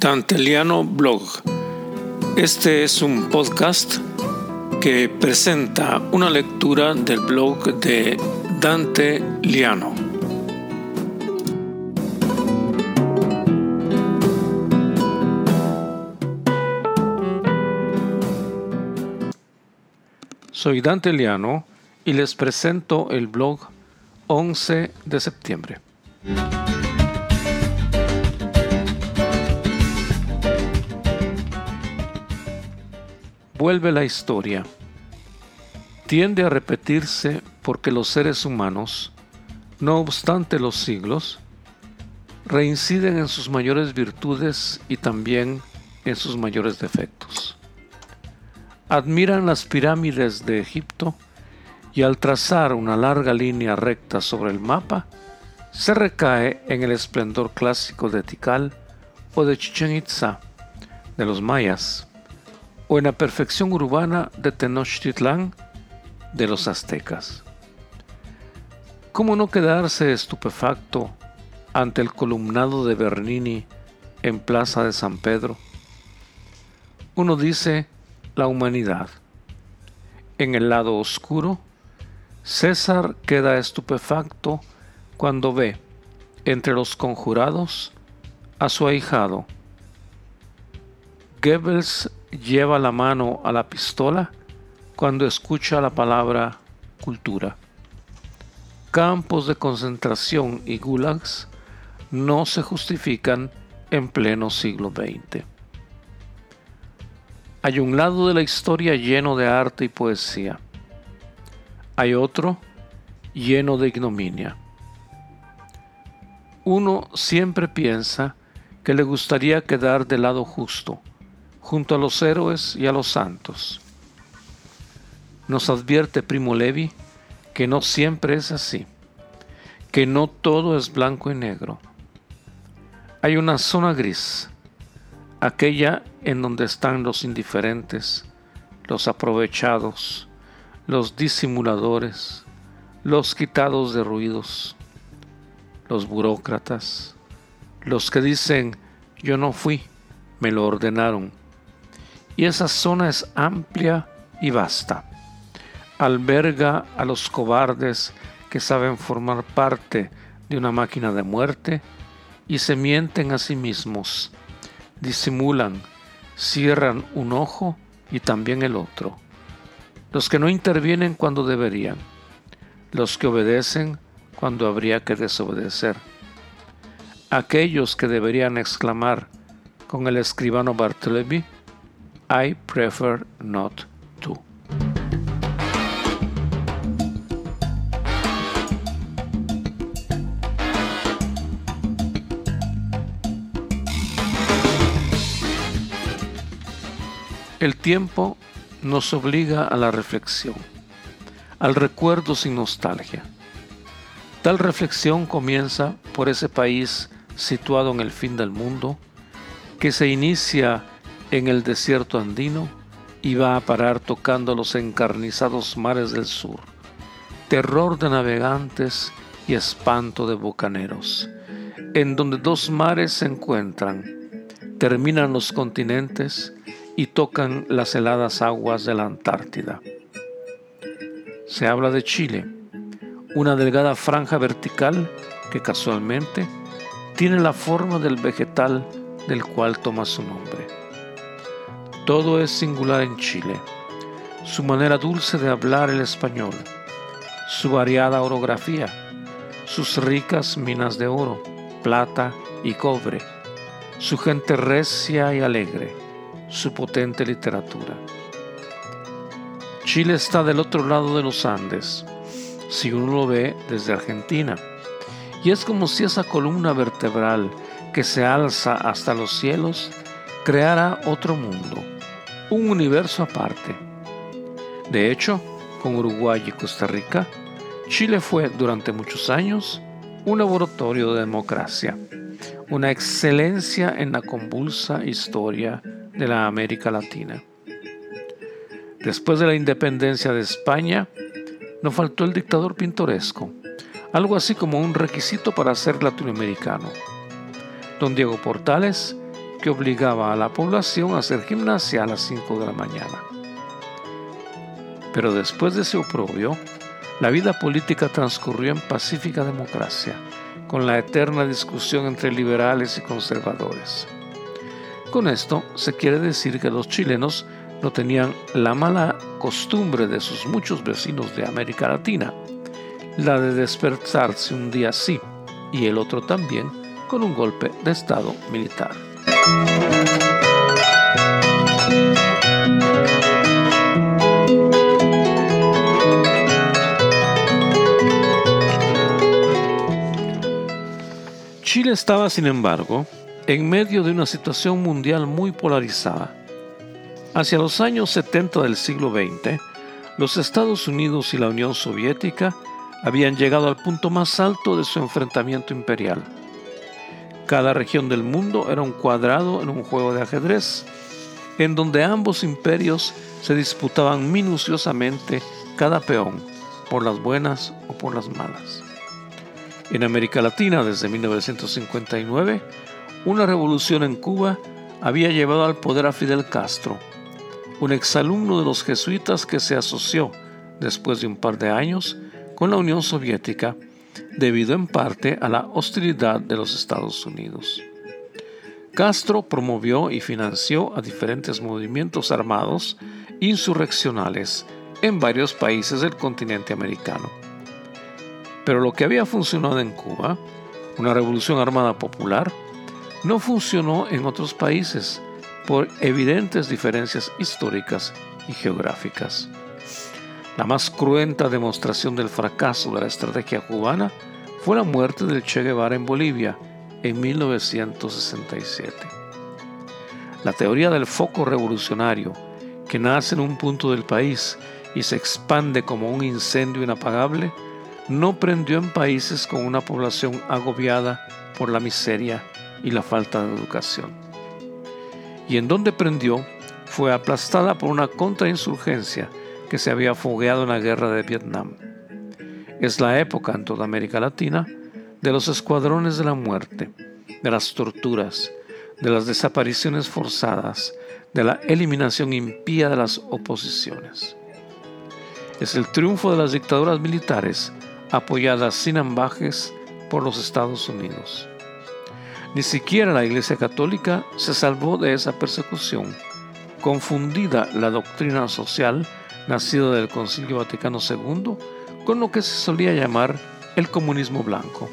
Danteliano Blog. Este es un podcast que presenta una lectura del blog de Dante Liano. Soy Dante Liano y les presento el blog 11 de septiembre. Vuelve la historia. Tiende a repetirse porque los seres humanos, no obstante los siglos, reinciden en sus mayores virtudes y también en sus mayores defectos. Admiran las pirámides de Egipto y al trazar una larga línea recta sobre el mapa, se recae en el esplendor clásico de Tikal o de Chichen Itza, de los mayas o en la perfección urbana de Tenochtitlán de los aztecas. ¿Cómo no quedarse estupefacto ante el columnado de Bernini en Plaza de San Pedro? Uno dice la humanidad. En el lado oscuro, César queda estupefacto cuando ve entre los conjurados a su ahijado. Goebbels lleva la mano a la pistola cuando escucha la palabra cultura. Campos de concentración y gulags no se justifican en pleno siglo XX. Hay un lado de la historia lleno de arte y poesía. Hay otro lleno de ignominia. Uno siempre piensa que le gustaría quedar del lado justo, junto a los héroes y a los santos. Nos advierte Primo Levi que no siempre es así, que no todo es blanco y negro. Hay una zona gris, aquella en donde están los indiferentes, los aprovechados, los disimuladores, los quitados de ruidos, los burócratas, los que dicen yo no fui, me lo ordenaron, y esa zona es amplia y vasta. Alberga a los cobardes que saben formar parte de una máquina de muerte y se mienten a sí mismos, disimulan, cierran un ojo y también el otro. Los que no intervienen cuando deberían, los que obedecen cuando habría que desobedecer. Aquellos que deberían exclamar con el escribano Bartleby, I prefer not to. El tiempo nos obliga a la reflexión, al recuerdo sin nostalgia. Tal reflexión comienza por ese país situado en el fin del mundo, que se inicia en el desierto andino va a parar tocando los encarnizados mares del sur, terror de navegantes y espanto de bocaneros, en donde dos mares se encuentran, terminan los continentes y tocan las heladas aguas de la Antártida. Se habla de Chile, una delgada franja vertical que casualmente tiene la forma del vegetal del cual toma su nombre. Todo es singular en Chile. Su manera dulce de hablar el español, su variada orografía, sus ricas minas de oro, plata y cobre, su gente recia y alegre, su potente literatura. Chile está del otro lado de los Andes, si uno lo ve desde Argentina, y es como si esa columna vertebral que se alza hasta los cielos creara otro mundo, un universo aparte. De hecho, con Uruguay y Costa Rica, Chile fue durante muchos años un laboratorio de democracia, una excelencia en la convulsa historia de la América Latina. Después de la independencia de España, no faltó el dictador pintoresco, algo así como un requisito para ser latinoamericano. Don Diego Portales que obligaba a la población a hacer gimnasia a las 5 de la mañana. Pero después de ese oprobio, la vida política transcurrió en pacífica democracia, con la eterna discusión entre liberales y conservadores. Con esto se quiere decir que los chilenos no tenían la mala costumbre de sus muchos vecinos de América Latina, la de despertarse un día sí y el otro también con un golpe de Estado militar. Chile estaba, sin embargo, en medio de una situación mundial muy polarizada. Hacia los años 70 del siglo XX, los Estados Unidos y la Unión Soviética habían llegado al punto más alto de su enfrentamiento imperial. Cada región del mundo era un cuadrado en un juego de ajedrez, en donde ambos imperios se disputaban minuciosamente cada peón, por las buenas o por las malas. En América Latina, desde 1959, una revolución en Cuba había llevado al poder a Fidel Castro, un exalumno de los jesuitas que se asoció, después de un par de años, con la Unión Soviética, debido en parte a la hostilidad de los Estados Unidos. Castro promovió y financió a diferentes movimientos armados insurreccionales en varios países del continente americano. Pero lo que había funcionado en Cuba, una revolución armada popular, no funcionó en otros países por evidentes diferencias históricas y geográficas. La más cruenta demostración del fracaso de la estrategia cubana fue la muerte del Che Guevara en Bolivia en 1967. La teoría del foco revolucionario, que nace en un punto del país y se expande como un incendio inapagable, no prendió en países con una población agobiada por la miseria y la falta de educación. Y en donde prendió fue aplastada por una contrainsurgencia que se había fogueado en la guerra de Vietnam. Es la época en toda América Latina de los escuadrones de la muerte, de las torturas, de las desapariciones forzadas, de la eliminación impía de las oposiciones. Es el triunfo de las dictaduras militares apoyadas sin ambajes por los Estados Unidos. Ni siquiera la Iglesia Católica se salvó de esa persecución. Confundida la doctrina social nacida del Concilio Vaticano II con lo que se solía llamar el comunismo blanco.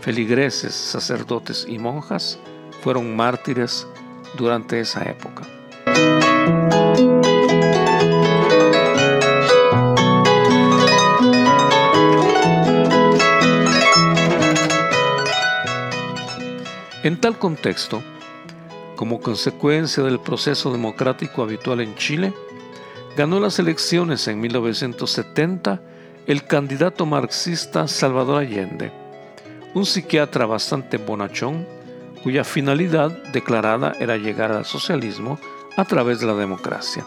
Feligreses, sacerdotes y monjas fueron mártires durante esa época. En tal contexto, como consecuencia del proceso democrático habitual en Chile, ganó las elecciones en 1970 el candidato marxista Salvador Allende, un psiquiatra bastante bonachón cuya finalidad declarada era llegar al socialismo a través de la democracia.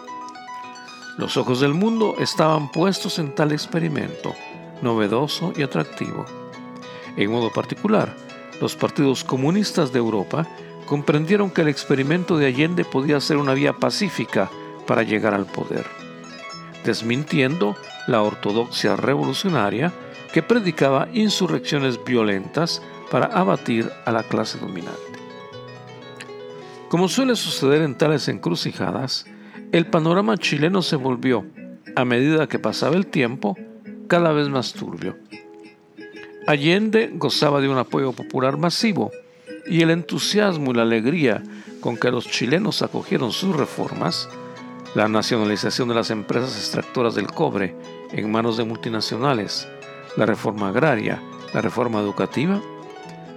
Los ojos del mundo estaban puestos en tal experimento, novedoso y atractivo. En modo particular, los partidos comunistas de Europa comprendieron que el experimento de Allende podía ser una vía pacífica para llegar al poder, desmintiendo la ortodoxia revolucionaria que predicaba insurrecciones violentas para abatir a la clase dominante. Como suele suceder en tales encrucijadas, el panorama chileno se volvió, a medida que pasaba el tiempo, cada vez más turbio. Allende gozaba de un apoyo popular masivo y el entusiasmo y la alegría con que los chilenos acogieron sus reformas, la nacionalización de las empresas extractoras del cobre en manos de multinacionales, la reforma agraria, la reforma educativa,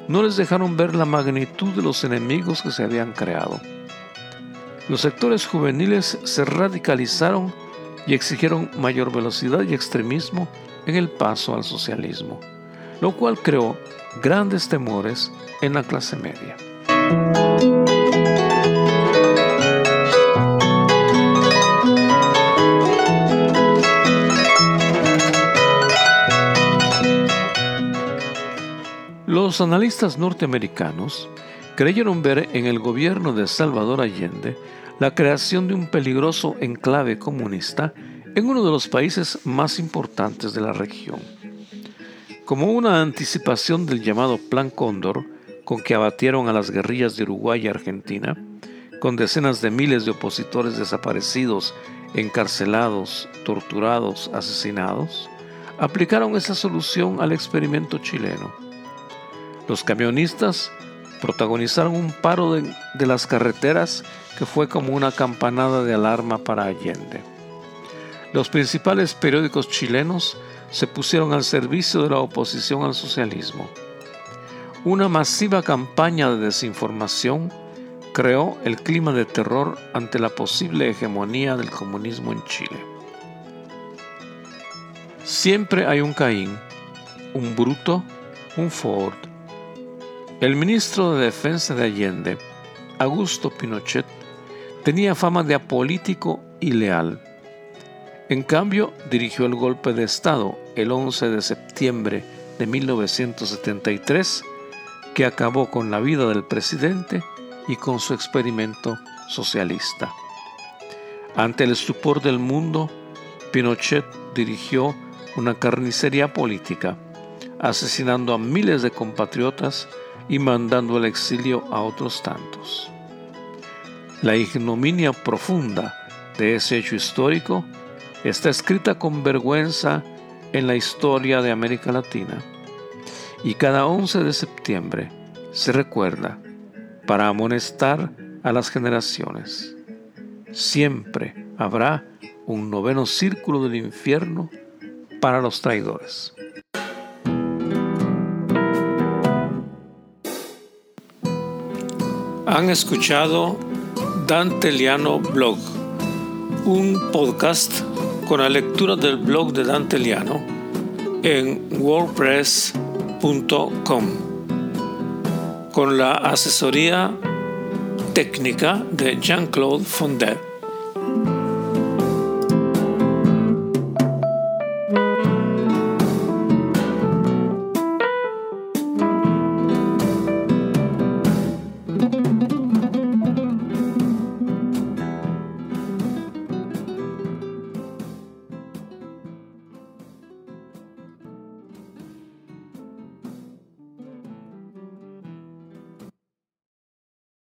no les dejaron ver la magnitud de los enemigos que se habían creado. Los sectores juveniles se radicalizaron y exigieron mayor velocidad y extremismo en el paso al socialismo lo cual creó grandes temores en la clase media. Los analistas norteamericanos creyeron ver en el gobierno de Salvador Allende la creación de un peligroso enclave comunista en uno de los países más importantes de la región. Como una anticipación del llamado Plan Cóndor, con que abatieron a las guerrillas de Uruguay y Argentina, con decenas de miles de opositores desaparecidos, encarcelados, torturados, asesinados, aplicaron esa solución al experimento chileno. Los camionistas protagonizaron un paro de, las carreteras que fue como una campanada de alarma para Allende. Los principales periódicos chilenos se pusieron al servicio de la oposición al socialismo. Una masiva campaña de desinformación creó el clima de terror ante la posible hegemonía del comunismo en Chile. Siempre hay un Caín, un Bruto, un Ford. El ministro de Defensa de Allende, Augusto Pinochet, tenía fama de apolítico y leal. En cambio, dirigió el golpe de Estado el 11 de septiembre de 1973, que acabó con la vida del presidente y con su experimento socialista. Ante el estupor del mundo, Pinochet dirigió una carnicería política, asesinando a miles de compatriotas y mandando al exilio a otros tantos. La ignominia profunda de ese hecho histórico está escrita con vergüenza en la historia de América Latina y cada 11 de septiembre se recuerda para amonestar a las generaciones. Siempre habrá un noveno círculo del infierno para los traidores. Han escuchado Dante Liano Blog, un podcast con la lectura del blog de Dante Liano en wordpress.com con la asesoría técnica de Jean-Claude Fondet.